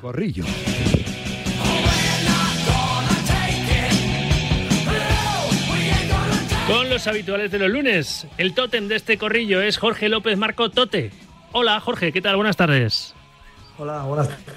Corrillo. Con los habituales de los lunes, el tótem de este corrillo es Jorge López Marco Tote. Hola Jorge, ¿qué tal? Buenas tardes. Hola, buenas tardes.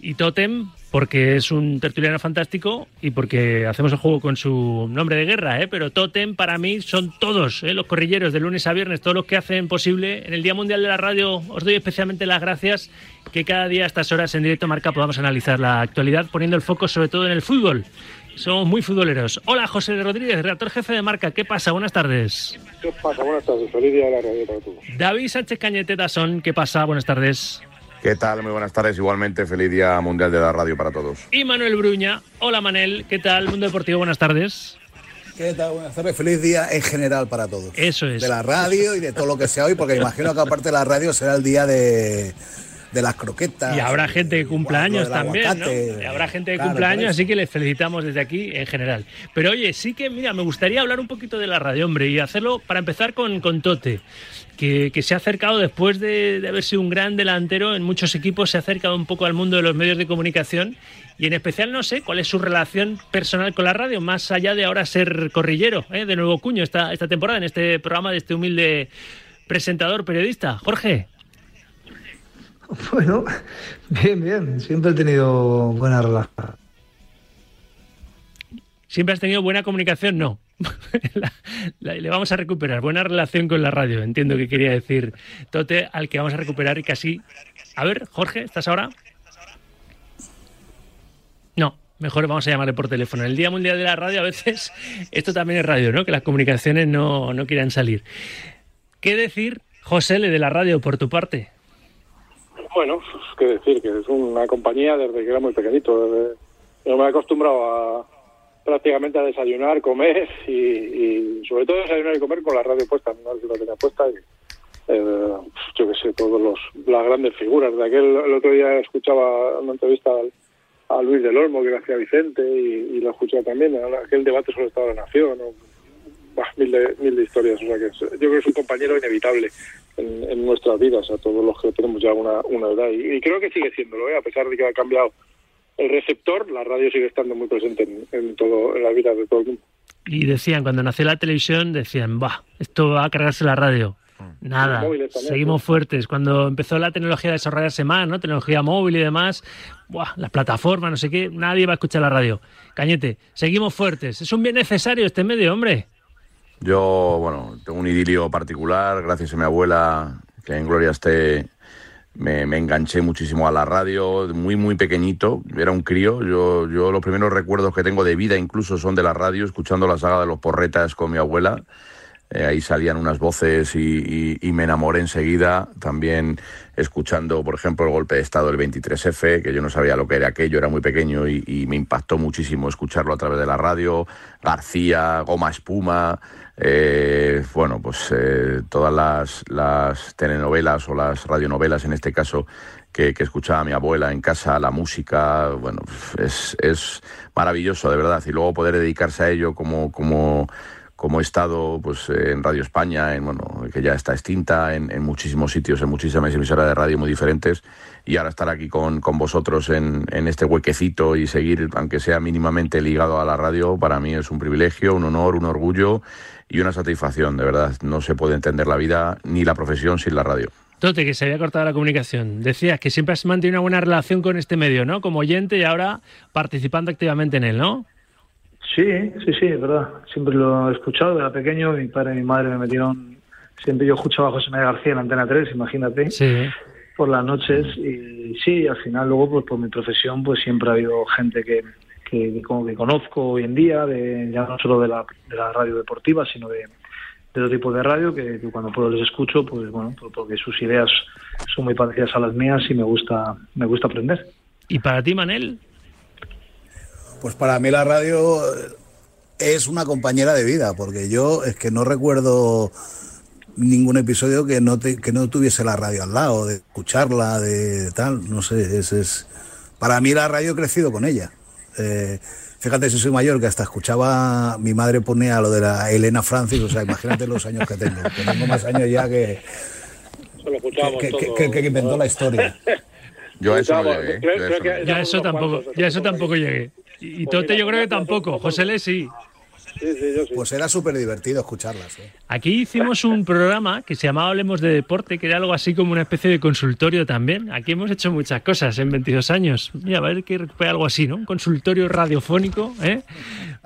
Y tótem porque es un tertuliano fantástico y porque hacemos el juego con su nombre de guerra, ¿eh? pero Totem para mí son todos, ¿eh? los corrilleros de lunes a viernes, todos los que hacen posible. En el Día Mundial de la Radio os doy especialmente las gracias que cada día a estas horas en directo marca podamos analizar la actualidad poniendo el foco sobre todo en el fútbol. Somos muy futboleros. Hola, José Rodríguez, redactor jefe de marca. ¿Qué pasa? Buenas tardes. ¿Qué pasa? Buenas tardes. Feliz día de la radio para todos. David Sánchez Cañete son ¿Qué pasa? Buenas tardes. ¿Qué tal? Muy buenas tardes. Igualmente, feliz Día Mundial de la Radio para todos. Y Manuel Bruña. Hola, Manel. ¿Qué tal? Mundo Deportivo, buenas tardes. ¿Qué tal? Buenas tardes. Feliz día en general para todos. Eso es. De la radio y de todo lo que sea hoy, porque imagino que aparte de la radio será el día de, de las croquetas. Y habrá gente que cumpla años también, ¿no? Y habrá gente que Claro, cumpla años, así que les felicitamos desde aquí en general. Pero oye, sí que, mira, me gustaría hablar un poquito de la radio, hombre, y hacerlo para empezar con, con Tote, que, que se ha acercado después de, de haber sido un gran delantero en muchos equipos, se ha acercado un poco al mundo de los medios de comunicación y en especial no sé cuál es su relación personal con la radio, más allá de ahora ser corrillero ¿eh? de nuevo cuño esta, esta temporada en este programa de este humilde presentador periodista. Jorge. Bueno, bien, bien. Siempre he tenido buena relación. ¿Siempre has tenido buena comunicación? No. Le vamos a recuperar. Buena relación con la radio. Entiendo que quería decir Tote, al que vamos a recuperar y casi. A ver, Jorge, ¿estás ahora? No, mejor vamos a llamarle por teléfono. El Día Mundial de la Radio, a veces, esto también es radio, ¿no? Que las comunicaciones no, no quieran salir. ¿Qué decir, José, L, de la radio por tu parte? Bueno, pues, qué decir, que es una compañía desde que era muy pequeñito. desde- yo me he acostumbrado a prácticamente a desayunar, comer y, y sobre todo desayunar y comer con la radio puesta. No la tenía puesta y, eh, yo qué sé, todos los las grandes figuras. De aquel el otro día escuchaba una entrevista al- a Luis del Olmo que le hacía Vicente y, y lo escuchaba también. Aquel debate sobre el Estado de la Nación. ¿no? Bah, mil, de, mil de historias. O sea que es- yo creo que es un compañero inevitable en, en nuestras vidas, a todos los que tenemos ya una, una edad. Y, y creo que sigue siéndolo, ¿eh? a pesar de que ha cambiado el receptor, la radio sigue estando muy presente en, en todo en la vida de todo el mundo. Y decían, cuando nació la televisión, decían, va, esto va a cargarse la radio. Nada, móviles también, seguimos fuertes. Cuando empezó la tecnología a desarrollarse más, ¿no? Tecnología móvil y demás, buah, las plataformas, no sé qué, nadie va a escuchar la radio. Cañete, seguimos fuertes. Es un bien necesario este medio, hombre. Yo, bueno, tengo un idilio particular, gracias a mi abuela, que en gloria esté, me, me enganché muchísimo a la radio, muy, muy pequeñito, era un crío. Yo, yo los primeros recuerdos que tengo de vida incluso son de la radio, escuchando la saga de los porretas con mi abuela. Eh, ahí salían unas voces y, y- me enamoré enseguida. También escuchando, por ejemplo, el golpe de Estado del 23F, que yo no sabía lo que era aquello, era muy pequeño y, y me impactó muchísimo escucharlo a través de la radio. García, Goma Espuma, eh, bueno, pues eh, todas las, las telenovelas o las radionovelas en este caso que, que escuchaba mi abuela en casa, la música, bueno, es, es maravilloso de verdad. Y luego poder dedicarse a ello como, como, como he estado pues, en Radio España, en, bueno, que ya está extinta, en, en muchísimos sitios, en muchísimas emisoras de radio muy diferentes, y ahora estar aquí con, con vosotros en, en este huequecito y seguir, aunque sea mínimamente ligado a la radio, para mí es un privilegio, un honor, un orgullo y una satisfacción, de verdad. No se puede entender la vida ni la profesión sin la radio. Tote, que se había cortado la comunicación. Decías que siempre has mantenido una buena relación con este medio, ¿no? Como oyente y ahora participando activamente en él, ¿no? Sí, sí, sí, es verdad. Siempre lo he escuchado. Era pequeño, mi padre y mi madre me metieron. Siempre yo escuchaba a José María García en Antena 3, imagínate, Sí. por las noches. Y sí, al final, luego, pues por mi profesión, pues siempre ha habido gente que, que, que como que conozco hoy en día, de, ya no solo de la, de la radio deportiva, sino de, de otro tipo de radio, que, que cuando puedo les escucho, pues bueno, porque sus ideas son muy parecidas a las mías y me gusta, me gusta aprender. ¿Y para ti, Manel? Pues para mí la radio es una compañera de vida, porque yo es que no recuerdo ningún episodio que no te- que no tuviese la radio al lado, de escucharla, de tal, no sé, es, es para mí la radio he crecido con ella. Eh, fíjate si soy mayor que hasta escuchaba mi madre ponía lo de la Elena Francis, o sea, imagínate los años que tengo, que tengo más años ya que Eso lo escuchábamos que, que- todo. que- que inventó la historia. Yo a eso no llegué. Yo a eso no. Ya tampoco, ya eso tampoco llegué. Y Pues Tote mira, yo creo que tampoco. José Le sí. Sí, sí, yo sí. Pues era súper divertido escucharlas. ¿eh? Aquí hicimos un programa que se llamaba Hablemos de Deporte, que era algo así como una especie de consultorio también. Aquí hemos hecho muchas cosas en 22 años. Mira, a ver que recupera algo así, ¿no? Un consultorio radiofónico, ¿eh?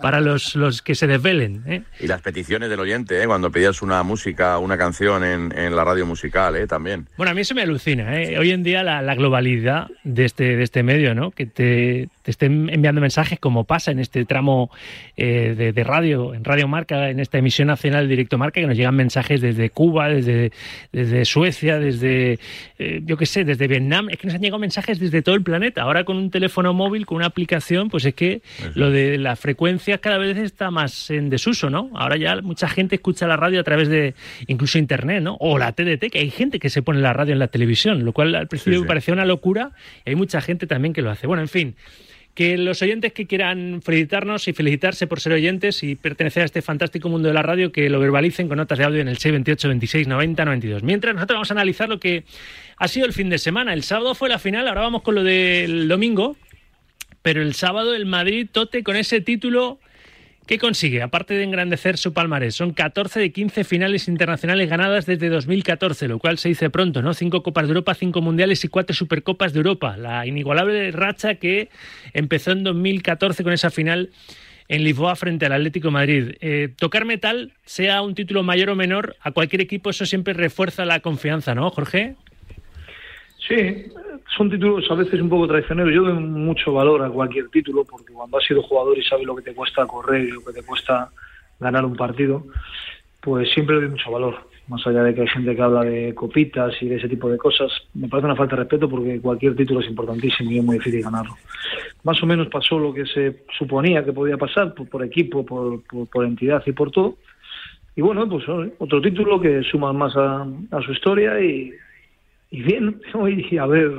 Para los, los que se desvelen, ¿eh? Y las peticiones del oyente, ¿eh? cuando pedías una música, una canción en, en la radio musical, ¿eh? también. Bueno, a mí eso me alucina, ¿eh? Hoy en día la, la globalidad de este, de este medio, ¿no? Que te, te estén enviando mensajes como pasa en este tramo eh, de, de radio, en Radio Marca, en esta emisión nacional de Directo Marca, que nos llegan mensajes desde Cuba, desde, desde Suecia, desde, eh, yo qué sé, desde Vietnam. Es que nos han llegado mensajes desde todo el planeta. Ahora con un teléfono móvil, con una aplicación, pues es que lo de las frecuencias cada vez está más en desuso, ¿no? Ahora ya mucha gente escucha la radio a través de incluso internet, ¿no? O la TDT, que hay gente que se pone la radio en la televisión, lo cual al principio Sí, sí. me parecía una locura y hay mucha gente también que lo hace. Bueno, en fin. Que los oyentes que quieran felicitarnos y felicitarse por ser oyentes y pertenecer a este fantástico mundo de la radio, que lo verbalicen con notas de audio en el 628 26 90 92. Mientras nosotros vamos a analizar lo que ha sido el fin de semana. El sábado fue la final, ahora vamos con lo del domingo. Pero el sábado el Madrid tote con ese título ¿Qué consigue? Aparte de engrandecer su palmarés, son 14 de 15 finales internacionales ganadas desde 2014, lo cual se dice pronto, ¿no? Cinco Copas de Europa, cinco Mundiales y cuatro Supercopas de Europa. La inigualable racha que empezó en 2014 con esa final en Lisboa frente al Atlético Madrid. Eh, tocar metal, sea un título mayor o menor, a cualquier equipo eso siempre refuerza la confianza, ¿no, Jorge? Sí, son títulos a veces un poco traicioneros. Yo doy mucho valor a cualquier título porque cuando has sido jugador y sabes lo que te cuesta correr y lo que te cuesta ganar un partido, pues siempre doy mucho valor. Más allá de que hay gente que habla de copitas y de ese tipo de cosas, me parece una falta de respeto porque cualquier título es importantísimo y es muy difícil ganarlo. Más o menos pasó lo que se suponía que podía pasar por, equipo, por, por, por entidad y por todo. Y bueno, pues otro título que suma más a su historia y, y bien y a ver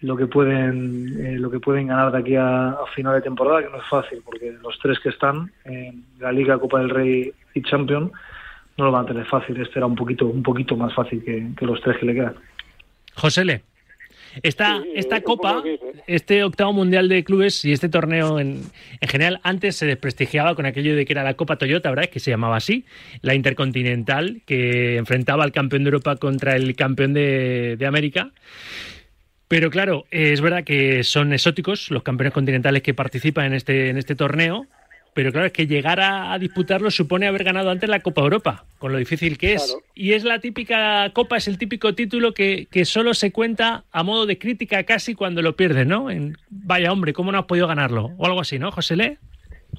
lo que pueden eh, lo que pueden ganar de aquí a, final de temporada que no es fácil porque los tres que están en la Liga Copa del Rey y Champions no lo van a tener fácil. Este era un poquito un poquito más fácil que, que los tres que le quedan. José Le esta, Sí, esta copa, este octavo mundial de clubes y este torneo en, en general antes se desprestigiaba con aquello de que era la Copa Toyota, ¿verdad? Que se llamaba así, la Intercontinental, que enfrentaba al campeón de Europa contra el campeón de, de América. Pero claro, es verdad que son exóticos los campeones continentales que participan en este, en este torneo. Pero claro, es que llegar a, a disputarlo supone haber ganado antes la Copa Europa, con lo difícil que es. Claro. Y es la típica Copa, es el típico título que, que solo se cuenta a modo de crítica casi cuando lo pierdes, ¿no? En, vaya hombre, ¿cómo no has podido ganarlo? O algo así, ¿no, José Le?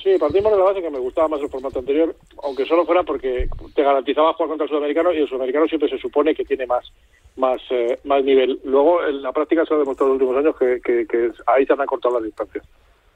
Sí, partimos de la base que me gustaba más el formato anterior, aunque solo fuera porque te garantizaba jugar contra el sudamericano y el sudamericano siempre se supone que tiene más más eh, más nivel. Luego, en la práctica se ha demostrado en los últimos años que, que, que ahí se han acortado las distancias.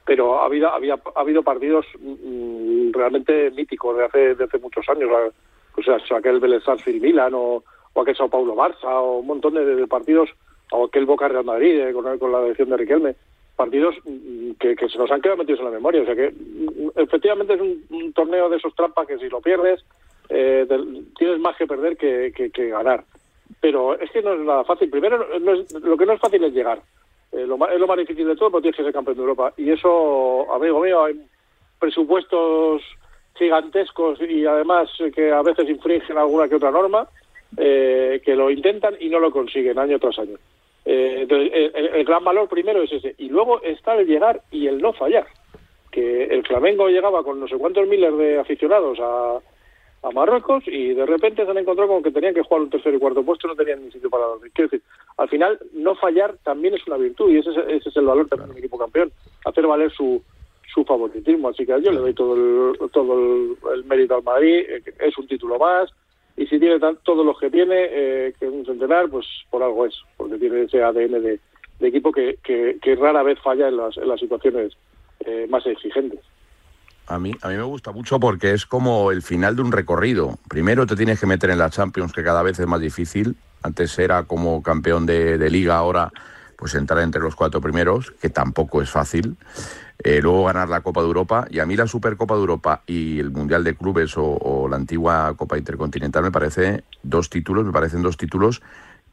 Pero ha habido, había, ha habido partidos mm, realmente míticos de hace, de hace muchos años. la- O sea, aquel Vélez Sarsfield Milan o, aquel Sao Paulo Barça o un montón de, de partidos, o aquel Boca Real Madrid eh, con, la dirección de Riquelme partidos mm, que, que se nos han quedado metidos en la memoria. O sea que mm, efectivamente es un, torneo de esos trampas que si lo pierdes eh, te- tienes más que perder que, que- que ganar. Pero es que no es nada fácil. Primero, no es- lo que no es fácil es llegar. Eh, lo, es lo más difícil de todo, porque tienes que ser campeón de Europa. Y eso, amigo mío, hay presupuestos gigantescos y además que a veces infringen alguna que otra norma, eh, que lo intentan y no lo consiguen año tras año. Eh, entonces, el- el gran valor primero es ese. Y luego está el llegar y el no fallar. Que el Flamengo llegaba con no sé cuántos miles de aficionados a, a Marruecos y de repente se han encontrado con que tenían que jugar un tercer y cuarto puesto y no tenían ni sitio para dormir. Quiero decir, al final, no fallar también es una virtud y ese es, ese es el valor también de un equipo campeón. Hacer valer su, su favoritismo. Así que yo le doy todo el, todo el, mérito al Madrid. eh, Es un título más. Y si tiene todos los que tiene, eh, que es un centenar, pues por algo es. Porque tiene ese ADN de, de equipo que, que, que rara vez falla en las, en las situaciones eh, más exigentes. A mí, a mí me gusta mucho porque es como el final de un recorrido. Primero te tienes que meter en la Champions, que cada vez es más difícil. Antes era como campeón de, liga, ahora pues entrar entre los cuatro primeros, que tampoco es fácil. Eh, luego ganar la Copa de Europa. Y a mí la Supercopa de Europa y el Mundial de Clubes o, o la antigua Copa Intercontinental me parece dos títulos, me parecen dos títulos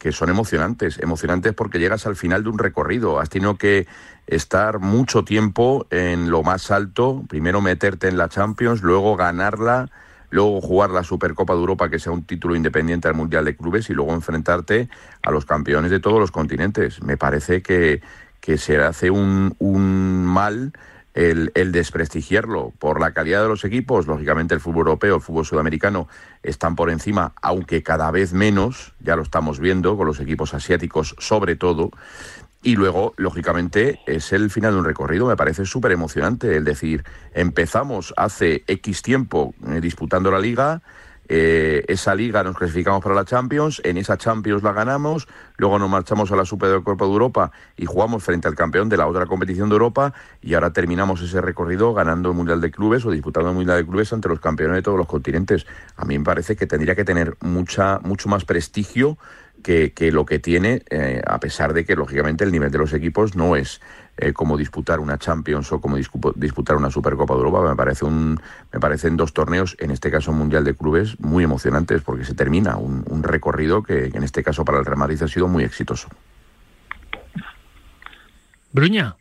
que son emocionantes, emocionantes porque llegas al final de un recorrido, has tenido que estar mucho tiempo en lo más alto, primero meterte en la Champions, luego ganarla, luego jugar la Supercopa de Europa, que sea un título independiente al Mundial de Clubes, y luego enfrentarte a los campeones de todos los continentes. Me parece que, que se hace un, un mal el, desprestigiarlo por la calidad de los equipos. Lógicamente el fútbol europeo, el fútbol sudamericano están por encima, aunque cada vez menos, ya lo estamos viendo con los equipos asiáticos sobre todo. Y luego, lógicamente, es el final de un recorrido. Me parece súper emocionante el decir, empezamos hace X tiempo eh, disputando la liga, eh, esa liga nos clasificamos para la Champions, en esa Champions la ganamos, luego nos marchamos a la Supercopa de Europa y jugamos frente al campeón de la otra competición de Europa y ahora terminamos ese recorrido ganando el Mundial de Clubes o disputando el Mundial de Clubes ante los campeones de todos los continentes. A mí me parece que tendría que tener mucha, mucho más prestigio que, que lo que tiene, eh, a pesar de que lógicamente el nivel de los equipos no es eh, como disputar una Champions o como disputar una Supercopa de Europa. Me parece un, me parecen dos torneos, en este caso Mundial de Clubes, muy emocionantes porque se termina un, un recorrido que, que, en este caso para el Real Madrid ha sido muy exitoso. Bruña.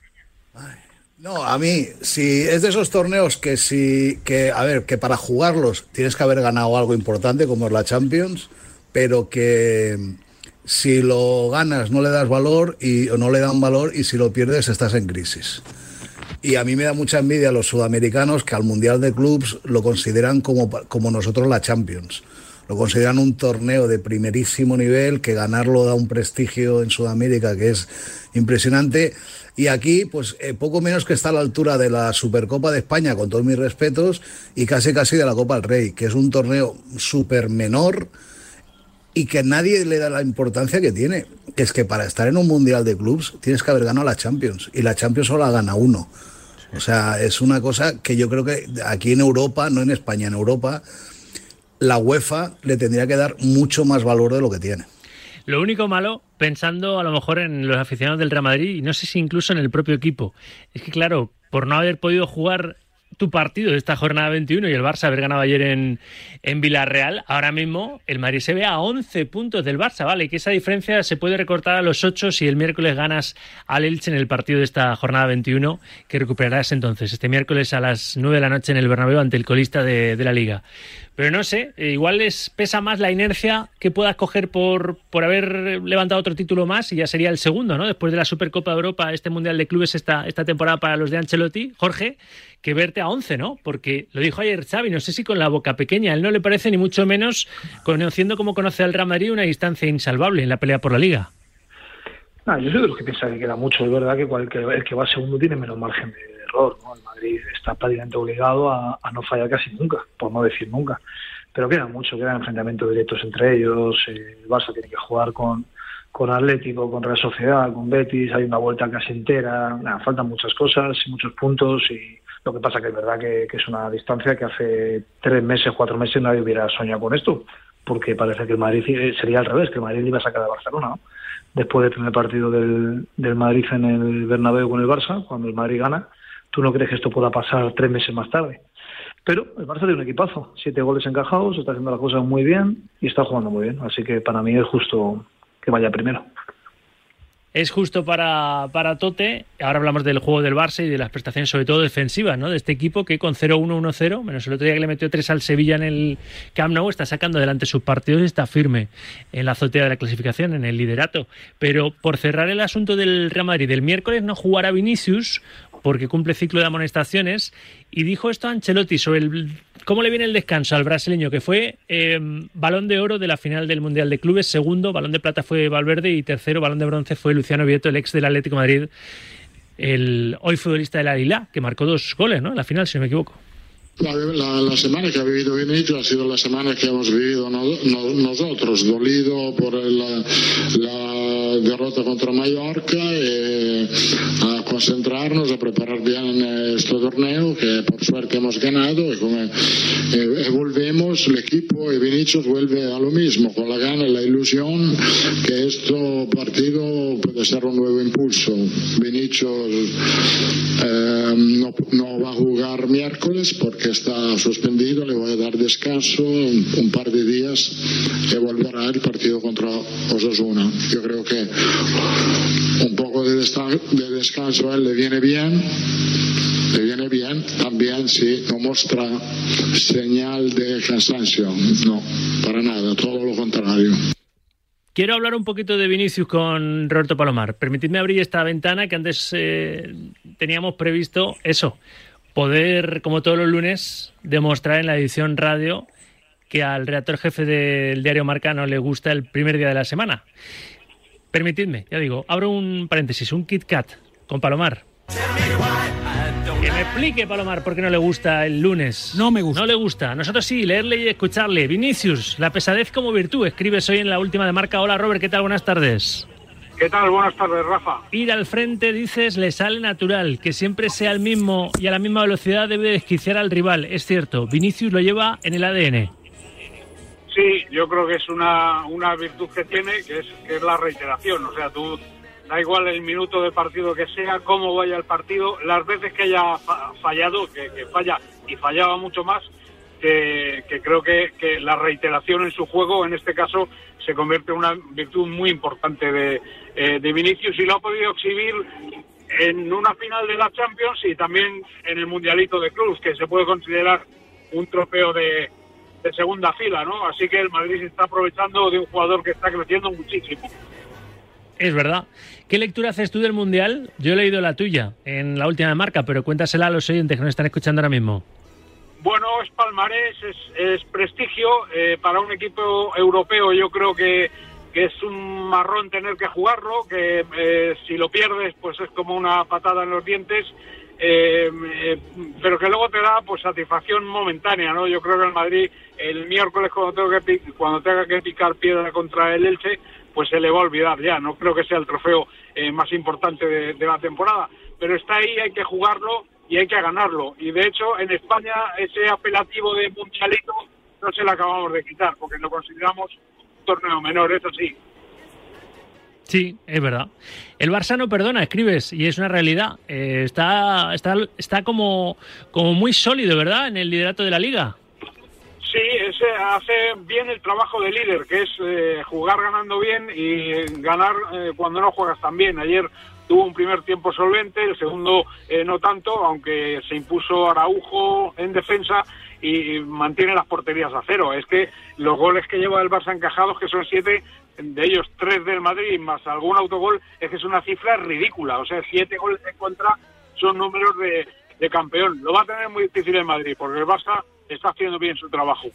No, a mí, si es de esos torneos que si, que, a ver, que para jugarlos tienes que haber ganado algo importante como es la Champions, pero que si lo ganas no le das valor y no le dan valor y si lo pierdes estás en crisis. Y a mí me da mucha envidia a los sudamericanos que al Mundial de Clubs lo consideran como, como nosotros la Champions. Lo consideran un torneo de primerísimo nivel, que ganarlo da un prestigio en Sudamérica que es impresionante. Y aquí, pues eh, poco menos que está a la altura de la Supercopa de España, con todos mis respetos, y casi casi de la Copa del Rey, que es un torneo súper menor, y que nadie le da la importancia que tiene, que es que para estar en un mundial de clubs tienes que haber ganado la Champions y la Champions solo la gana uno. O sea, es una cosa que yo creo que aquí en Europa, no en España, en Europa, la UEFA le tendría que dar mucho más valor de lo que tiene. Lo único malo, pensando a lo mejor en los aficionados del Real Madrid y no sé si incluso en el propio equipo, es que claro, por no haber podido jugar tu partido de esta jornada 21 y el Barça haber ganado ayer en, en Villarreal, ahora mismo el Madrid se ve a 11 puntos del Barça, ¿vale? Que esa diferencia se puede recortar a los 8 si el miércoles ganas al Elche en el partido de esta jornada 21, que recuperarás entonces este miércoles a las 9 de la noche en el Bernabéu ante el colista de, de la Liga. Pero no sé, igual les pesa más la inercia que puedas coger por, por haber levantado otro título más y ya sería el segundo, ¿no? Después de la Supercopa de Europa, este Mundial de Clubes esta, esta temporada para los de Ancelotti, Jorge, que verte a 11, ¿no? Porque lo dijo ayer Xavi, no sé si con la boca pequeña, él no le parece ni mucho menos, conociendo como conoce al Real Madrid, una distancia insalvable en la pelea por la Liga. Ah, yo soy de los que piensa que queda mucho, es verdad que cualquier, el que va segundo tiene menos margen de error, ¿no? El Madrid está prácticamente obligado a, no fallar casi nunca, por no decir nunca. Pero queda mucho, quedan enfrentamientos directos entre ellos, eh, el Barça tiene que jugar con, con Atlético, con Real Sociedad, con Betis, hay una vuelta casi entera, faltan muchas cosas, muchos puntos y lo que pasa que es verdad que, es una distancia que hace tres meses, cuatro meses nadie hubiera soñado con esto, porque parece que el Madrid sería al revés, que el Madrid iba a sacar a Barcelona. Después del primer partido del, del Madrid en el Bernabéu con el Barça, cuando el Madrid gana, tú no crees que esto pueda pasar tres meses más tarde. Pero el Barça tiene un equipazo, siete goles encajados, está haciendo las cosas muy bien y está jugando muy bien. Así que para mí es justo que vaya primero. Es justo para, para Tote. Ahora hablamos del juego del Barça y de las prestaciones, sobre todo defensivas, ¿no? De este equipo que con 0-1-1-0, menos el otro día que le metió 3 al Sevilla en el Camp Nou, está sacando adelante sus partidos y está firme en la azotea de la clasificación, en el liderato. Pero por cerrar el asunto del Real Madrid, el miércoles no jugará Vinicius porque cumple ciclo de amonestaciones y dijo esto a Ancelotti sobre el, cómo le viene el descanso al brasileño, que fue eh, balón de oro de la final del Mundial de Clubes, segundo, balón de plata fue Valverde y tercero, balón de bronce fue Luciano Vieto, el ex del Atlético Madrid, el hoy futbolista del Aguilar, que marcó dos goles ¿no? en la final, si no me equivoco. La, la, la, semana que ha vivido Vinicius ha sido la semana que hemos vivido no, no, nosotros, dolido por la, la, derrota contra Mallorca, y, uh, concentrarnos, a preparar bien este torneo, que por suerte hemos ganado, y, como, y volvemos, el equipo y Vinicius vuelve a lo mismo, con la gana y la ilusión que este partido puede ser un nuevo impulso. Vinicius eh, no, no, va a jugar miércoles porque está suspendido, le voy a dar descanso un, un par de días y volverá el partido contra Osasuna. Yo creo que un poco de, de descanso a él le viene bien le viene bien también si no muestra señal de cansancio. No, para nada, todo lo contrario. Quiero hablar un poquito de Vinicius con Roberto Palomar. Permitidme abrir esta ventana que antes eh, teníamos previsto eso, poder, como todos los lunes, demostrar en la edición radio que al redactor jefe del diario Marca no le gusta el primer día de la semana. Permitidme, ya digo, abro un paréntesis, un Kit Kat con Palomar. Que me explique, Palomar, por qué no le gusta el lunes. No me gusta. No le gusta. Nosotros sí, leerle y escucharle. Vinicius, la pesadez como virtud. Escribes hoy en la última de marca. Hola, Robert, ¿qué tal? Buenas tardes. ¿Qué tal? Buenas tardes, Rafa. Ir al frente, dices, le sale natural. Que siempre sea el mismo y a la misma velocidad debe desquiciar al rival. Es cierto, Vinicius lo lleva en el ADN. Sí, yo creo que es una, una virtud que tiene, que es, que es la reiteración. O sea, tú da igual el minuto de partido que sea, cómo vaya el partido, las veces que haya fallado, que, falla y fallaba mucho más, que, creo que, la reiteración en su juego, en este caso, se convierte en una virtud muy importante de, eh, de Vinicius y lo ha podido exhibir en una final de la Champions y también en el Mundialito de Cruz, que se puede considerar un trofeo de, de segunda fila, ¿no? Así que el Madrid se está aprovechando de un jugador que está creciendo muchísimo. Es verdad. ¿Qué lectura haces tú del Mundial? Yo he leído la tuya en la última marca, pero cuéntasela a los oyentes que nos están escuchando ahora mismo. Bueno, es palmarés, es, prestigio. Eh, para un equipo europeo yo creo que, es un marrón tener que jugarlo, que eh, si lo pierdes pues es como una patada en los dientes. Eh, pero que luego te da pues satisfacción momentánea, ¿no? Yo creo que el Madrid el miércoles cuando tenga que cuando tenga que picar piedra contra el Elche, pues se le va a olvidar ya. No creo que sea el trofeo eh, más importante de, la temporada, pero está ahí, hay que jugarlo y hay que ganarlo. Y de hecho, en España ese apelativo de mundialito no se lo acabamos de quitar, porque lo consideramos torneo menor, eso sí. Sí, es verdad. El Barça no perdona, escribes, y es una realidad. Eh, está está, está como, como muy sólido, ¿verdad?, en el liderato de la liga. Sí, ese hace bien el trabajo de líder, que es eh, jugar ganando bien y ganar eh, cuando no juegas tan bien. Ayer tuvo un primer tiempo solvente, el segundo eh, no tanto, aunque se impuso Araujo en defensa y mantiene las porterías a cero. Es que los goles que lleva el Barça encajados, que son siete, de ellos tres del Madrid más algún autogol, es que es una cifra ridícula. O sea, siete goles en contra son números de, de campeón. Lo va a tener muy difícil el Madrid, porque el Barça está haciendo bien su trabajo.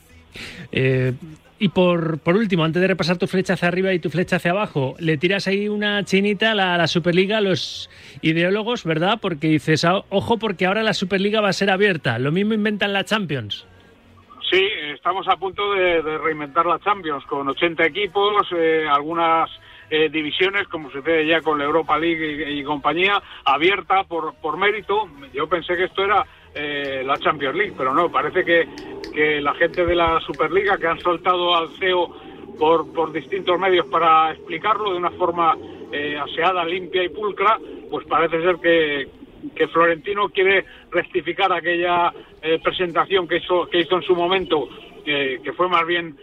Eh, y por, por último, antes de repasar tu flecha hacia arriba y tu flecha hacia abajo, le tiras ahí una chinita a la, Superliga a los ideólogos, ¿verdad? Porque dices, ah, ojo, porque ahora la Superliga va a ser abierta. Lo mismo inventan la Champions. Sí, estamos a punto de, reinventar la Champions con 80 equipos, eh, algunas eh, divisiones, como sucede ya con la Europa League y, compañía, abierta por, por mérito. Yo pensé que esto era eh, la Champions League, pero no, parece que, que la gente de la Superliga que han soltado al CEO por, por distintos medios para explicarlo de una forma eh, aseada, limpia y pulcra, pues parece ser que, que Florentino quiere rectificar aquella eh, presentación que hizo, que hizo en su momento, que fue más bien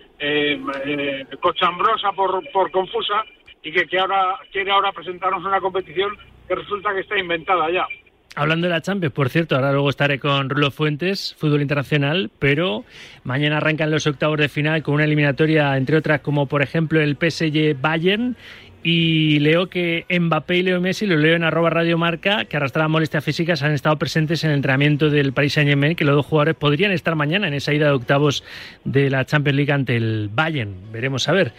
cochambrosa por, por confusa, y que, que ahora quiere ahora presentarnos una competición que resulta que está inventada ya. Hablando de la Champions, por cierto, ahora luego estaré con Rulo Fuentes, fútbol internacional, pero mañana arrancan los octavos de final con una eliminatoria, entre otras, como por ejemplo el PSG Bayern. Y leo que Mbappé y Leo Messi, lo leo en arroba Radio Marca, que arrastraban molestias físicas, han estado presentes en el entrenamiento del Paris Saint Germain, que los dos jugadores podrían estar mañana en esa ida de octavos de la Champions League ante el Bayern. Veremos a ver.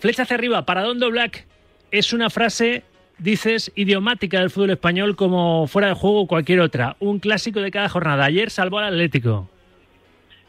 Flecha hacia arriba, para Dondo Black es una frase dices, idiomática del fútbol español como fuera de juego cualquier otra. Un clásico de cada jornada. Ayer salvó al Atlético.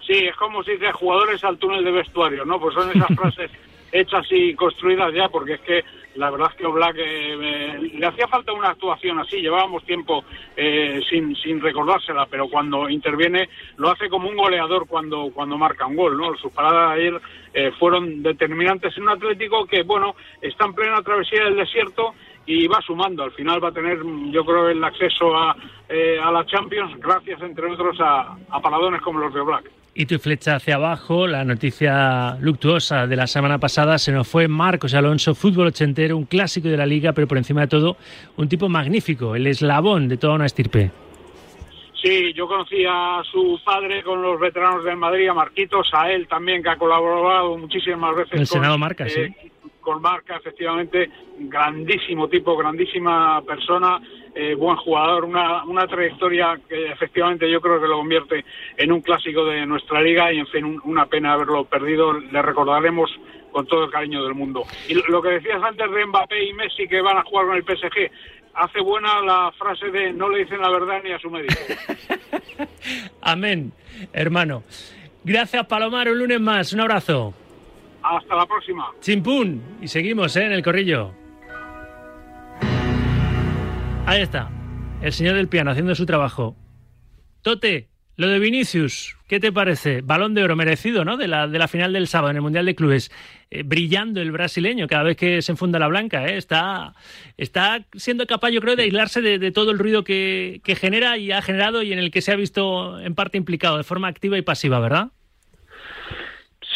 Sí, es como si dice jugadores al túnel de vestuario, ¿no? Pues son esas frases hechas y construidas ya, porque es que la verdad es que Oblak eh, le hacía falta una actuación así, llevábamos tiempo eh, sin, sin recordársela, pero cuando interviene lo hace como un goleador cuando, cuando marca un gol, ¿no? Sus paradas ayer eh, fueron determinantes en un Atlético que, bueno, está en plena travesía del desierto y va sumando. Al final va a tener, yo creo, el acceso a, a la Champions gracias, entre otros, a, a paradones como los de Oblak. Y tu flecha hacia abajo, la noticia luctuosa de la semana pasada, se nos fue Marcos Alonso, fútbol ochentero, un clásico de la liga, pero por encima de todo, un tipo magnífico, el eslabón de toda una estirpe. Sí, yo conocí a su padre con los veteranos del Madrid, a Marquitos, a él también, que ha colaborado muchísimas veces. El Senado Marca, sí eh, con Marca, efectivamente, grandísimo tipo, grandísima persona, eh, buen jugador, una, una trayectoria que efectivamente yo creo que lo convierte en un clásico de nuestra liga y en fin, una pena haberlo perdido, le recordaremos con todo el cariño del mundo. Y lo que decías antes de Mbappé y Messi que van a jugar con el PSG, hace buena la frase de no le dicen la verdad ni a su médico. Amén, hermano. Gracias Palomar, un lunes más, un abrazo. Hasta la próxima. Chimpún. Y seguimos ¿eh? en el corrillo. Ahí está. El señor del piano haciendo su trabajo. Tote, lo de Vinicius, ¿qué te parece? Balón de oro merecido, ¿no? De la, de la final del sábado en el Mundial de Clubes. Eh, brillando el brasileño cada vez que se enfunda la blanca, ¿eh? Está, está siendo capaz, yo creo, de aislarse de, de todo el ruido que, que genera y ha generado y en el que se ha visto en parte implicado de forma activa y pasiva, ¿verdad?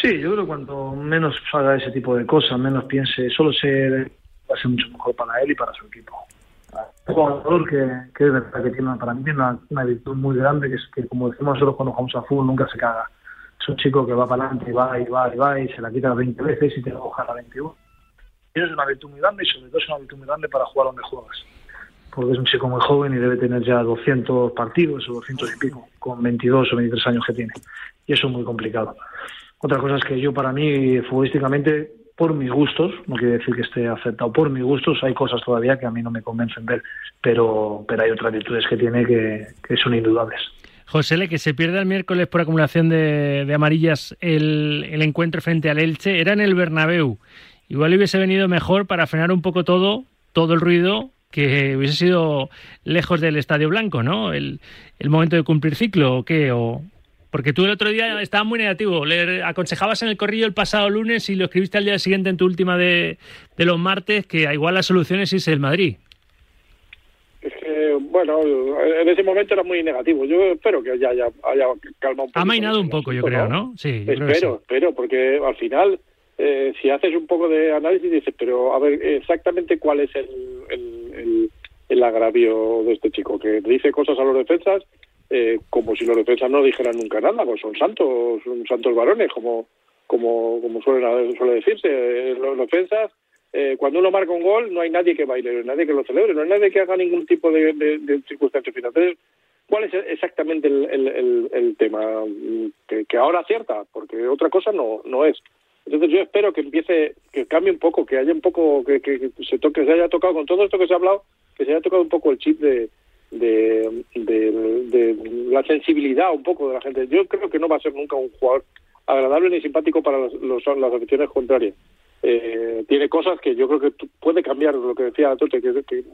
Sí, yo creo que cuanto menos haga ese tipo de cosas, menos piense, solo se va a ser mucho mejor para él y para su equipo. Un jugador que, es verdad que tiene para mí una, una virtud muy grande, que es que como decimos nosotros cuando jugamos a fútbol, nunca se caga. Es un chico que va para adelante y va y va y va y se la quita 20 veces y te la coja la 21. Y es una virtud muy grande y sobre todo es una virtud muy grande para jugar donde juegas. Porque es un chico muy joven y debe tener ya 200 partidos o 200 y pico, con 22 o 23 años que tiene. Y eso es muy complicado. Otra cosa es que yo para mí futbolísticamente, por mis gustos, no quiere decir que esté aceptado, por mis gustos hay cosas todavía que a mí no me convencen de él, pero, pero hay otras virtudes que tiene que, que son indudables. José Le, que se pierde el miércoles por acumulación de, de amarillas el, el, encuentro frente al Elche, era en el Bernabéu. Igual hubiese venido mejor para frenar un poco todo, todo el ruido, que hubiese sido lejos del Estadio Blanco, ¿no? El, el momento de cumplir ciclo, ¿o qué? O, porque tú el otro día estabas muy negativo. Le aconsejabas en el corrillo el pasado lunes y lo escribiste al día siguiente en tu última de, de los martes que igual las soluciones es el Madrid. Es que, bueno, en ese momento era muy negativo. Yo espero que ya haya, haya calmado un poco. Ha mainado un poco, yo creo, ¿no? Sí, espero, sí. espero, porque al final, eh, si haces un poco de análisis, dices, pero a ver, exactamente cuál es el, el, el, el agravio de este chico, que dice cosas a los defensas eh, como si los defensas no dijeran nunca nada, pues son santos, son santos varones, como como como suele, suele decirse. Los defensas, eh, cuando uno marca un gol, no hay nadie que baile, no hay nadie que lo celebre, no hay nadie que haga ningún tipo de, de, de circunstancia final. Entonces, ¿cuál es exactamente el, tema? Que, que, ahora acierta, porque otra cosa no, no es. Entonces yo espero que empiece, que cambie un poco, que haya un poco, que, que, se toque, se haya tocado con todo esto que se ha hablado, que se haya tocado un poco el chip de, de, la sensibilidad un poco de la gente. Yo creo que no va a ser nunca un jugador agradable ni simpático para los, los, las aficiones contrarias. Eh, tiene cosas que yo creo que puede cambiar, lo que decía Tote, que, que,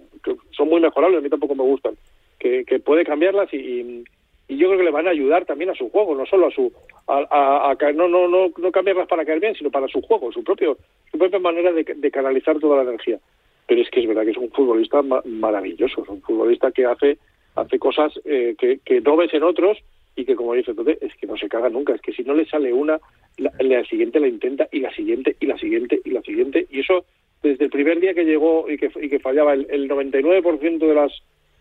son muy mejorables, a mí tampoco me gustan, que, que puede cambiarlas y, y, yo creo que le van a ayudar también a su juego, no solo a su, a, a, no, no, no, no cambiarlas para caer bien, sino para su juego, su propio, su propia manera de canalizar toda la energía pero es que es verdad que es un futbolista ma maravilloso, es un futbolista que hace hace cosas eh, que, que, no ves en otros y que como dice entonces es que no se caga nunca, es que si no le sale una, la, la, siguiente la intenta y la siguiente y la siguiente y la siguiente y eso desde el primer día que llegó y que, y que fallaba el, el 99% de las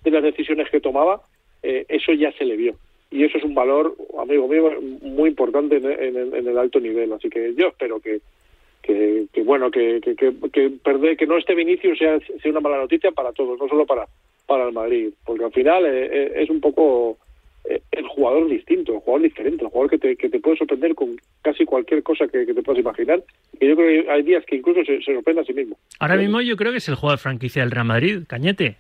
de las decisiones que tomaba, eh, eso ya se le vio. Y eso es un valor, amigo mío, muy importante en, en, en el alto nivel, así que yo espero que que, que bueno, que, que, que, que, perder, que no esté Vinicius sea, sea una mala noticia para todos, no solo para, para el Madrid, porque al final eh, es un poco eh, el jugador distinto, el jugador diferente, el jugador que te, que te puede sorprender con casi cualquier cosa que, que te puedas imaginar. Y yo creo que hay días que incluso se, se sorprende a sí mismo. Ahora mismo yo creo que es el jugador franquicia del Real Madrid, Cañete.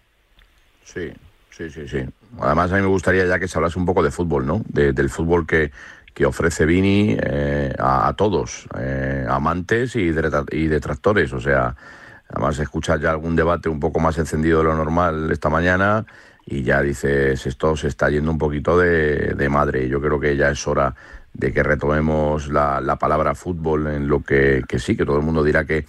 Sí, sí, sí, sí. Además a mí me gustaría ya que se hablase un poco de fútbol, ¿no? De, del fútbol que, que ofrece Vini eh, a, todos, eh, amantes y, y, detractores. O sea, Además, escuchas ya algún debate un poco más encendido de lo normal esta mañana y ya dices, esto se está yendo un poquito de, de madre. Yo creo que ya es hora de que retomemos la, la palabra fútbol en lo que, sí, que todo el mundo dirá que,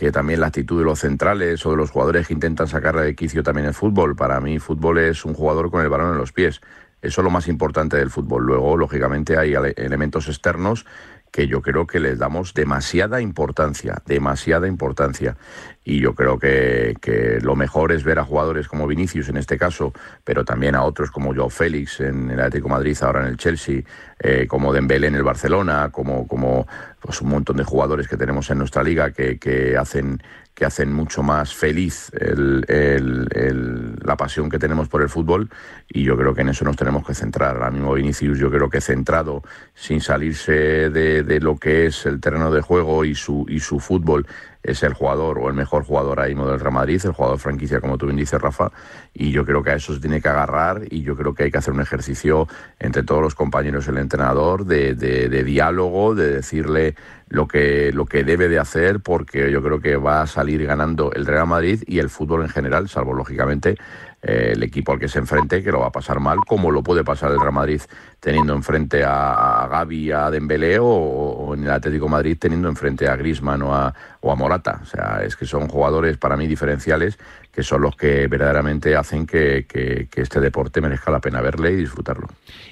que también la actitud de los centrales o de los jugadores que intentan sacar de quicio también el fútbol. Para mí, fútbol es un jugador con el balón en los pies. Eso es lo más importante del fútbol. Luego, lógicamente, hay elementos externos que yo creo que les damos demasiada importancia, demasiada importancia. Y yo creo que, que, lo mejor es ver a jugadores como Vinicius en este caso, pero también a otros como Joao Félix en el Atlético Madrid, ahora en el Chelsea, eh, como Dembélé en el Barcelona, como, como pues un montón de jugadores que tenemos en nuestra liga que, que hacen que hacen mucho más feliz el, la pasión que tenemos por el fútbol y yo creo que en eso nos tenemos que centrar. Ahora mismo Vinicius yo creo que centrado, sin salirse de, de lo que es el terreno de juego y su, y su fútbol, es el jugador o el mejor jugador ahí mismo del Real Madrid, el jugador franquicia, como tú bien dices, Rafa, y yo creo que a eso se tiene que agarrar y yo creo que hay que hacer un ejercicio entre todos los compañeros del entrenador de, de, de diálogo, de decirle lo que, lo que debe de hacer, porque yo creo que va a salir ganando el Real Madrid y el fútbol en general, salvo lógicamente el equipo al que se enfrente, que lo va a pasar mal, como lo puede pasar el Real Madrid teniendo enfrente a, a Gaby, a Dembélé o, en el Atlético Madrid teniendo enfrente a Griezmann o a, o a Morata. O sea, es que son jugadores para mí diferenciales que son los que verdaderamente hacen que, que, que, este deporte merezca la pena verle y disfrutarlo.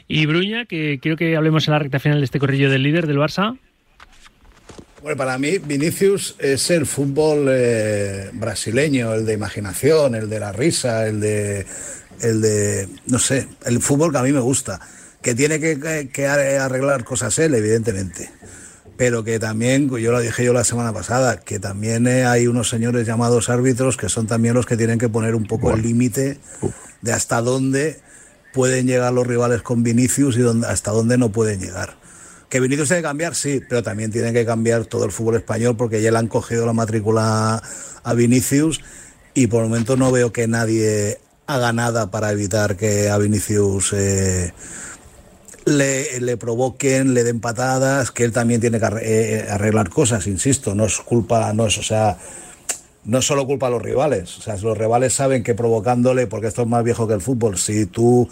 Y Bruña, que quiero que hablemos en la recta final de este corrillo del líder del Barça. Bueno, para mí Vinicius es el fútbol eh, brasileño, el de imaginación, el de la risa, el de, el de, no sé, el fútbol que a mí me gusta, que tiene que, que arreglar cosas él, evidentemente, pero que también, yo lo dije yo la semana pasada, que también eh, hay unos señores llamados árbitros que son también los que tienen que poner un poco bueno. el límite de hasta dónde pueden llegar los rivales con Vinicius y dónde, hasta dónde no pueden llegar. Que Vinicius tiene que cambiar, sí, pero también tiene que cambiar todo el fútbol español porque ya le han cogido la matrícula a Vinicius y por el momento no veo que nadie haga nada para evitar que a Vinicius eh, le, le, provoquen, le den patadas, que él también tiene que eh, arreglar cosas, insisto, no es culpa, no es, o sea, no es solo culpa a los rivales, o sea, los rivales saben que provocándole, porque esto es más viejo que el fútbol, si tú,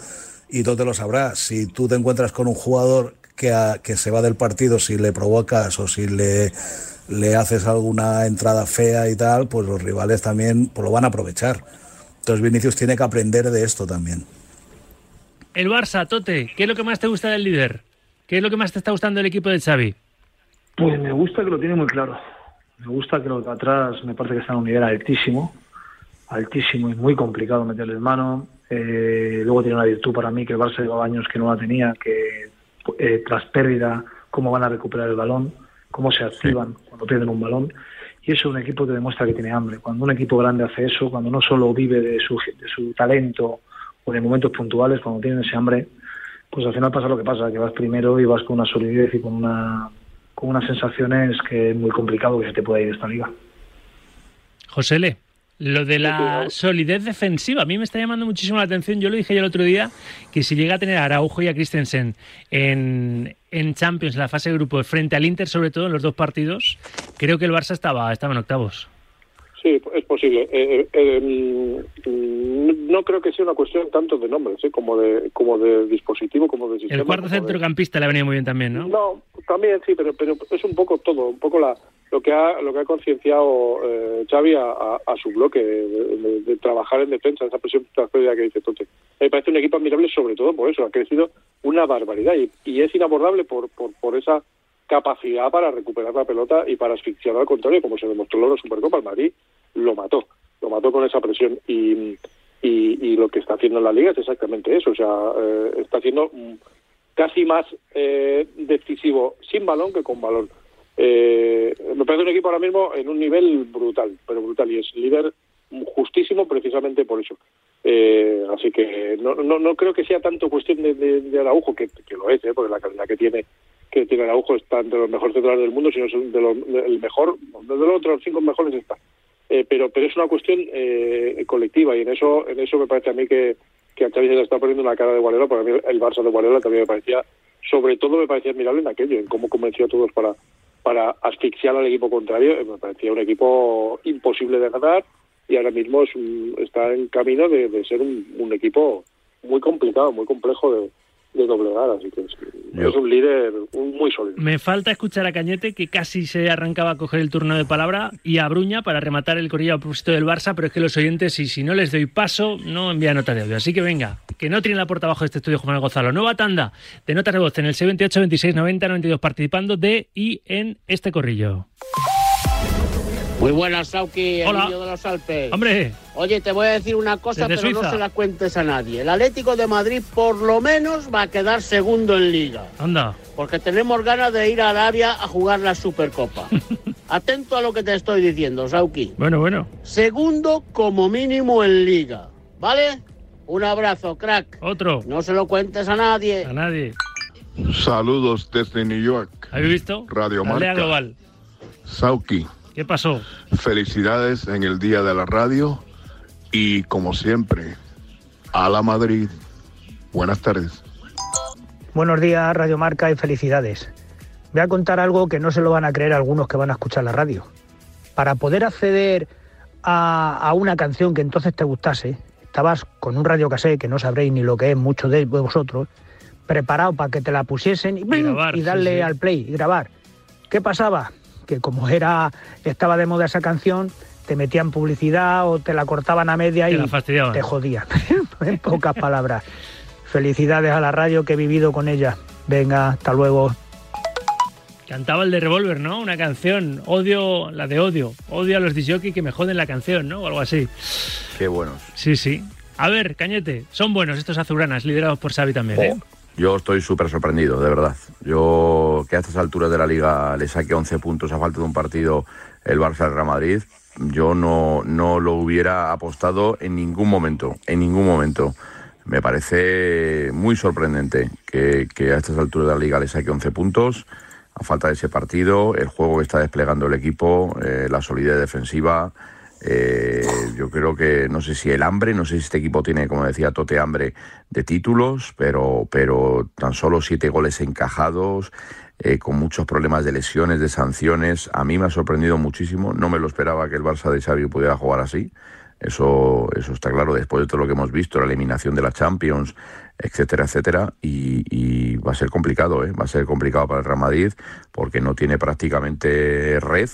y tú te lo sabrás, si tú te encuentras con un jugador que, a, que se va del partido si le provocas o si le, le haces alguna entrada fea y tal, pues los rivales también pues lo van a aprovechar. Entonces Vinicius tiene que aprender de esto también. El Barça, Tote, ¿qué es lo que más te gusta del líder? ¿Qué es lo que más te está gustando del equipo de Xavi? Pues me gusta que lo tiene muy claro. Me gusta que los de atrás me parece que están a un nivel altísimo, altísimo y muy complicado meterles mano. Eh, luego tiene una virtud para mí que el Barça llevaba años que no la tenía, que eh, tras pérdida, cómo van a recuperar el balón, cómo se activan sí. cuando pierden un balón. Y eso es un equipo que demuestra que tiene hambre. Cuando un equipo grande hace eso, cuando no solo vive de su, de su talento o de momentos puntuales, cuando tienen ese hambre, pues al final pasa lo que pasa, que vas primero y vas con una solidez y con una con unas sensaciones que es muy complicado que se te pueda ir esta liga. José Le. Lo de la solidez defensiva, a mí me está llamando muchísimo la atención. Yo lo dije ya el otro día, que si llega a tener a Araujo y a Christensen en, en Champions, en la fase de grupos, frente al Inter, sobre todo en los dos partidos, creo que el Barça estaba, estaba en octavos. Sí, es posible. Eh, eh, no creo que sea una cuestión tanto de nombres, ¿eh? como de como de dispositivo, como de sistema. El cuarto centrocampista de... le ha venido muy bien también, ¿no? No, también sí, pero pero es un poco todo, un poco la lo que ha lo que ha concienciado eh, Xavi a, su bloque de, de, trabajar en defensa, esa presión que dice Tote. Me parece un equipo admirable sobre todo por eso, ha crecido una barbaridad y, es inabordable por, por, esa capacidad para recuperar la pelota y para asfixiar al contrario, como se demostró en la Supercopa, el Madrid lo mató, lo mató con esa presión y, y, y lo que está haciendo en la liga es exactamente eso, o sea, eh, está haciendo casi más eh, decisivo sin balón que con balón. Eh, me parece un equipo ahora mismo en un nivel brutal, pero brutal, y es líder justísimo precisamente por eso. Eh, así que no, no, no creo que sea tanto cuestión de, Araujo, que, que lo es, ¿eh? porque la calidad que tiene que tiene Araujo está entre los mejores centrales del mundo, sino es de los, el mejor, de los otros cinco mejores está. Eh, pero pero es una cuestión eh, colectiva y en eso en eso me parece a mí que, que a Xavi se le está poniendo una cara de Guardiola, porque a mí el Barça de Guardiola también me parecía, sobre todo me parecía admirable en aquello, en cómo convenció a todos para para asfixiar al equipo contrario. Eh, me parecía un equipo imposible de ganar y ahora mismo es está en camino de, ser un, equipo muy complicado, muy complejo de, de doblegar, así que es, un líder muy sólido. Me falta escuchar a Cañete, que casi se arrancaba a coger el turno de palabra, y a Bruña para rematar el corrillo a propósito del Barça, pero es que los oyentes, y si no les doy paso, no envían nota de audio. Así que venga, que no tienen la puerta abajo de este estudio Juan Gonzalo. Nueva tanda de notas de voz en el 78 26 90 92 participando de y en este corrillo. Muy buenas, Sauki, el niño de los Alpes. Hombre. Oye, te voy a decir una cosa, pero no se la cuentes a nadie. El Atlético de Madrid por lo menos va a quedar segundo en Liga. Anda. Porque tenemos ganas de ir a Arabia a jugar la Supercopa. Atento a lo que te estoy diciendo, Sauki. Bueno, bueno. Segundo como mínimo en Liga. ¿Vale? Un abrazo, crack. Otro. No se lo cuentes a nadie. A nadie. Saludos desde New York. ¿Habéis visto? Radio Marca. Global. Sauki. ¿Qué pasó? Felicidades en el Día de la Radio y como siempre, a la Madrid. Buenas tardes. Buenos días, Radio Marca y felicidades. Voy a contar algo que no se lo van a creer algunos que van a escuchar la radio. Para poder acceder a, una canción que entonces te gustase, estabas con un radio casé, que no sabréis ni lo que es mucho de vosotros, preparado para que te la pusiesen y, y, darle al play y grabar. ¿Qué pasaba? Que como era estaba de moda esa canción, te metían publicidad o te la cortaban a media y te jodían. en pocas palabras. Felicidades a la radio que he vivido con ella. Venga, hasta luego. Cantaba el de Revolver, ¿no? Una canción, odio, la de odio, odio a los disjockey que me joden la canción, ¿no? O algo así. Qué buenos. Sí, sí. A ver, Cañete, son buenos estos azuranas, liderados por Xavi también, ¿eh? Yo estoy súper sorprendido, de verdad. Yo que a estas alturas de la liga le saque 11 puntos a falta de un partido el Barça al Real Madrid, yo no, no lo hubiera apostado en ningún momento, en ningún momento. Me parece muy sorprendente que, a estas alturas de la liga le saque 11 puntos a falta de ese partido, el juego que está desplegando el equipo, eh, la solidez defensiva. Eh, yo creo que no sé si el hambre, no sé si este equipo tiene, como decía Tote, hambre de títulos, pero, pero tan solo siete goles encajados, eh, con muchos problemas de lesiones, de sanciones. A mí me ha sorprendido muchísimo. No me lo esperaba que el Barça de Xavi pudiera jugar así. Eso, eso está claro después de todo lo que hemos visto, la eliminación de la Champions, etcétera, etcétera. Y, va a ser complicado, ¿eh? va a ser complicado para el Real Madrid porque no tiene prácticamente red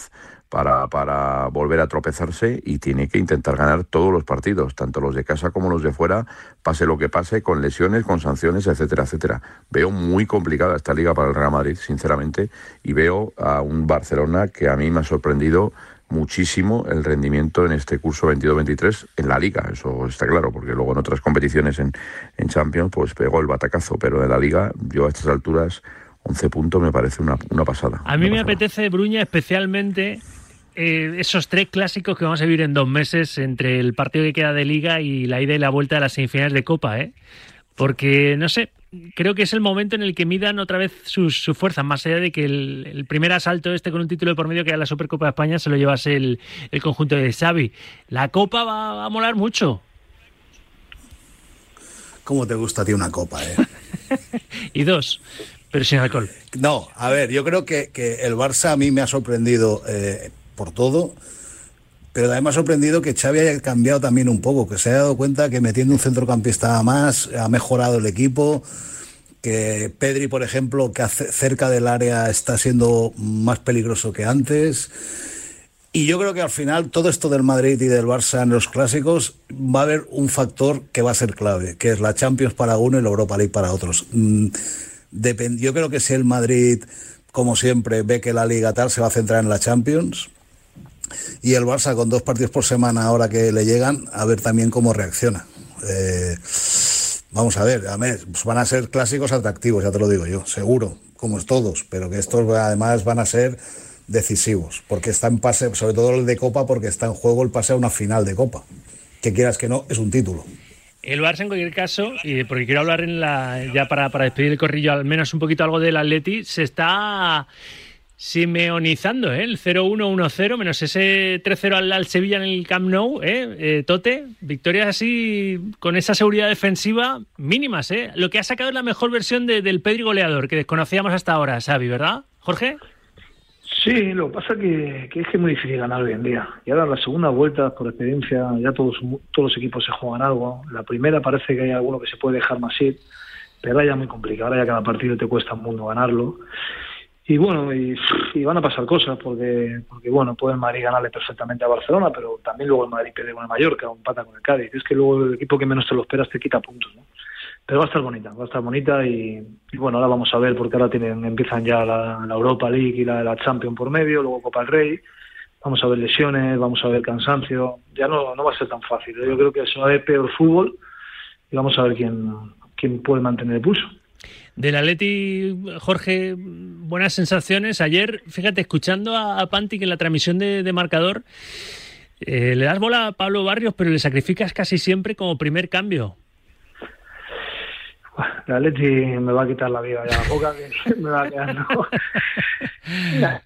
para, para volver a tropezarse y tiene que intentar ganar todos los partidos, tanto los de casa como los de fuera, pase lo que pase, con lesiones, con sanciones, etcétera, etcétera. Veo muy complicada esta liga para el Real Madrid, sinceramente, y veo a un Barcelona que a mí me ha sorprendido muchísimo el rendimiento en este curso 22-23 en la liga, eso está claro, porque luego en otras competiciones en, en Champions pues pegó el batacazo, pero en la liga yo a estas alturas 11 puntos me parece una, una pasada. A mí me apetece, Bruña, especialmente eh, esos tres clásicos que vamos a vivir en dos meses entre el partido que queda de liga y la ida y la vuelta de las semifinales de Copa, ¿eh? Porque, no sé, creo que es el momento en el que midan otra vez sus, fuerzas, más allá de que el, primer asalto este con un título de por medio que era la Supercopa de España se lo llevase el, conjunto de Xavi. La Copa va, a molar mucho. ¿Cómo te gusta a ti una copa, eh? y dos, pero sin alcohol. No, a ver, yo creo que, el Barça a mí me ha sorprendido eh, por todo. Pero también me ha sorprendido que Xavi haya cambiado también un poco, que se haya dado cuenta que metiendo un centrocampista más ha mejorado el equipo, que Pedri, por ejemplo, que cerca del área está siendo más peligroso que antes. Y yo creo que al final todo esto del Madrid y del Barça en los clásicos va a haber un factor que va a ser clave, que es la Champions para uno y la Europa League para otros. Mm, yo creo que si el Madrid como siempre, ve que la liga tal se va a centrar en la Champions. Y el Barça con dos partidos por semana ahora que le llegan, a ver también cómo reacciona. Eh, vamos a ver, pues van a ser clásicos atractivos, ya te lo digo yo, seguro, como es todos, pero que estos además van a ser decisivos, porque está en pase, sobre todo el de Copa, porque está en juego el pase a una final de Copa. Que quieras que no, es un título. El Barça, en cualquier caso, y porque quiero hablar en la, ya para, para despedir el corrillo, al menos un poquito algo del Atleti, se está simeonizando, ¿eh? El 0-1-1-0, menos ese 3-0 al, Sevilla en el Camp Nou, ¿eh? ¿eh? Tote, victorias así con esa seguridad defensiva mínimas, ¿eh? Lo que ha sacado es la mejor versión del Pedri goleador, que desconocíamos hasta ahora, Xavi, ¿verdad, Jorge? Sí, lo que pasa que, que es que es muy difícil ganar hoy en día. Y ahora la segunda vuelta, por experiencia, ya todos, todos los equipos se juegan algo. La primera parece que hay alguno que se puede dejar más ir, pero ahora ya muy complicado. Ahora ya cada partido te cuesta un mundo ganarlo. Y bueno, y, van a pasar cosas, porque, porque bueno, puede el Madrid ganarle perfectamente a Barcelona, pero también luego el Madrid pierde con el Mallorca, un pata con el Cádiz. Es que luego el equipo que menos te lo esperas te quita puntos, ¿no? pero va a estar bonita, va a estar bonita y, bueno, ahora vamos a ver porque ahora tienen, empiezan ya la, Europa League y la, la Champions por medio, luego Copa del Rey, vamos a ver lesiones, vamos a ver cansancio, ya no, no va a ser tan fácil, yo creo que se va a ver peor fútbol y vamos a ver quién, quién puede mantener el pulso. Del Atleti, Jorge, buenas sensaciones. Ayer, fíjate, escuchando a, a Pantic en la transmisión de, marcador, eh, le das bola a Pablo Barrios, pero le sacrificas casi siempre como primer cambio. La Leti me va a quitar la vida ya, la boca que me va a quedar.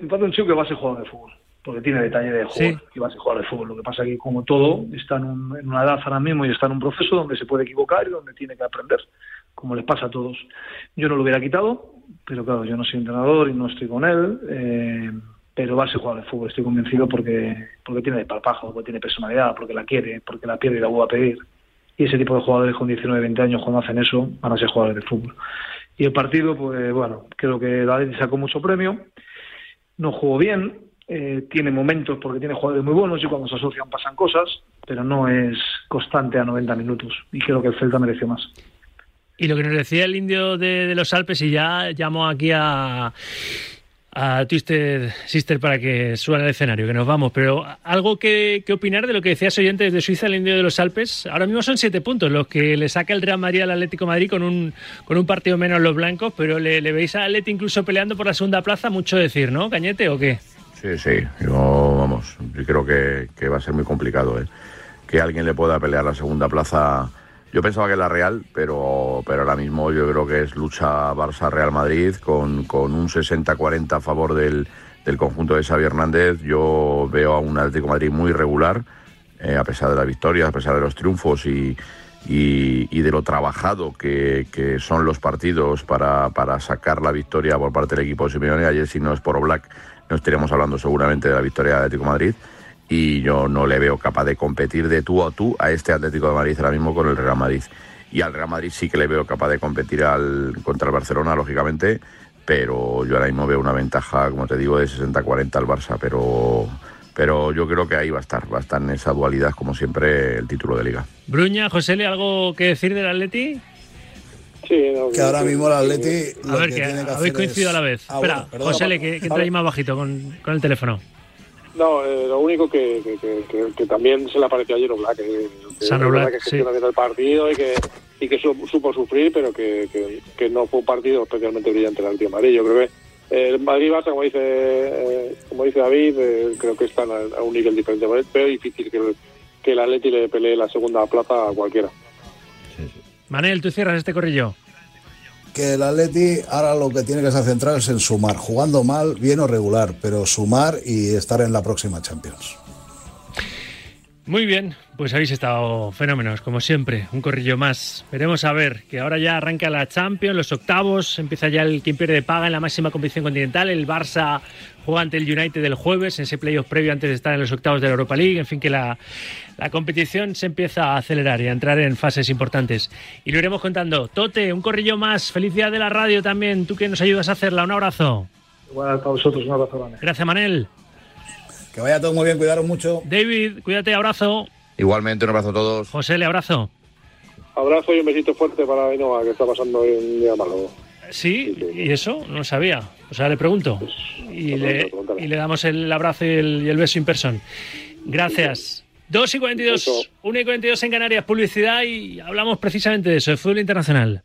Me parece un chico que va a ser jugador de fútbol, porque tiene detalle de juego y va a ser jugador de fútbol. Lo que pasa es que, como todo, está en, una edad ahora mismo y está en un proceso donde se puede equivocar y donde tiene que aprender, como les pasa a todos. Yo no lo hubiera quitado, pero claro, yo no soy entrenador y no estoy con él. Eh, pero va a ser jugador de fútbol, estoy convencido porque porque tiene de porque tiene personalidad, porque la quiere, porque la pierde y la vuelve a pedir y ese tipo de jugadores con 19, 20 años cuando hacen eso van a ser jugadores de fútbol. Y el partido, pues bueno, creo que David sacó mucho premio, no jugó bien, eh, tiene momentos porque tiene jugadores muy buenos y cuando se asocian pasan cosas, pero no es constante a 90 minutos y creo que el Celta mereció más. Y lo que nos decía el indio de, los Alpes, y ya llamo aquí a a Twisted Sister para que suban al escenario, que nos vamos. Pero algo que, opinar de lo que decías oyente desde Suiza, el Indio de los Alpes. Ahora mismo son siete puntos los que le saca el Real Madrid al Atlético Madrid con un, con un partido menos los blancos, pero le, veis a Atleti incluso peleando por la segunda plaza, mucho decir, ¿no, Cañete, o qué? Sí, sí, yo, vamos, yo creo que, que va a ser muy complicado, ¿eh? Que alguien le pueda pelear la segunda plaza yo pensaba que era Real, pero, pero ahora mismo yo creo que es lucha Barça-Real Madrid con, con un 60-40 a favor del, del, conjunto de Xavi Hernández. Yo veo a un Atlético Madrid muy regular, eh, a pesar de la victoria, a pesar de los triunfos y, y, de lo trabajado que, que son los partidos para, para, sacar la victoria por parte del equipo de Simeone. Ayer, si no es por Black, no estaríamos hablando seguramente de la victoria de Atlético Madrid y yo no le veo capaz de competir de tú a tú a este Atlético de Madrid ahora mismo con el Real Madrid. Y al Real Madrid sí que le veo capaz de competir al, contra el Barcelona, lógicamente, pero yo ahora mismo veo una ventaja, como te digo, de 60-40 al Barça, pero, pero yo creo que ahí va a estar, va a estar en esa dualidad, como siempre, el título de liga. Bruña, José, ¿le algo que decir del Atleti? Sí, que ahora mismo el Atleti. A ver, que, habéis coincidido a la vez. Ah, Espera, José, que, que ahí más bajito con, con el teléfono. No, eh, lo único que, que, también se le apareció ayer Oblak, que, que, que gestiona bien el partido y que, y que supo sufrir, pero que, que, no fue un partido especialmente brillante el de Madrid. Yo creo que eh, el Madrid Barça, como dice, eh, como dice David, creo que están a, un nivel diferente, pero es difícil que, que el Atleti le pelee la segunda plaza a cualquiera. Manel, tú cierras este corrillo que el Atleti ahora lo que tiene que ser central es en sumar, jugando mal, bien o regular, pero sumar y estar en la próxima Champions. Muy bien, pues habéis estado fenómenos, como siempre, un corrillo más. Veremos a ver, que ahora ya arranca la Champions, los octavos, empieza ya el quien pierde paga en la máxima competición continental, el Barça juega ante el United el jueves, en ese playoff previo antes de estar en los octavos de la Europa League, en fin, que la, la competición se empieza a acelerar y a entrar en fases importantes. Y lo iremos contando. Tote, un corrillo más, felicidad de la radio también, tú que nos ayudas a hacerla, un abrazo. Igual para vosotros, un abrazo grande. Gracias, Manel. Que vaya todo muy bien, cuidaros mucho. David, cuídate, abrazo. Igualmente, un abrazo a todos. José, le abrazo. Abrazo y un besito fuerte para Ainhoa, que está pasando hoy un día malo. Sí, y eso no sabía. O sea, le pregunto. Pues, y, le, y, le, damos el abrazo y el, beso in person. Gracias. 2 y 42, 1 y 42 en Canarias, publicidad y hablamos precisamente de eso, de fútbol internacional.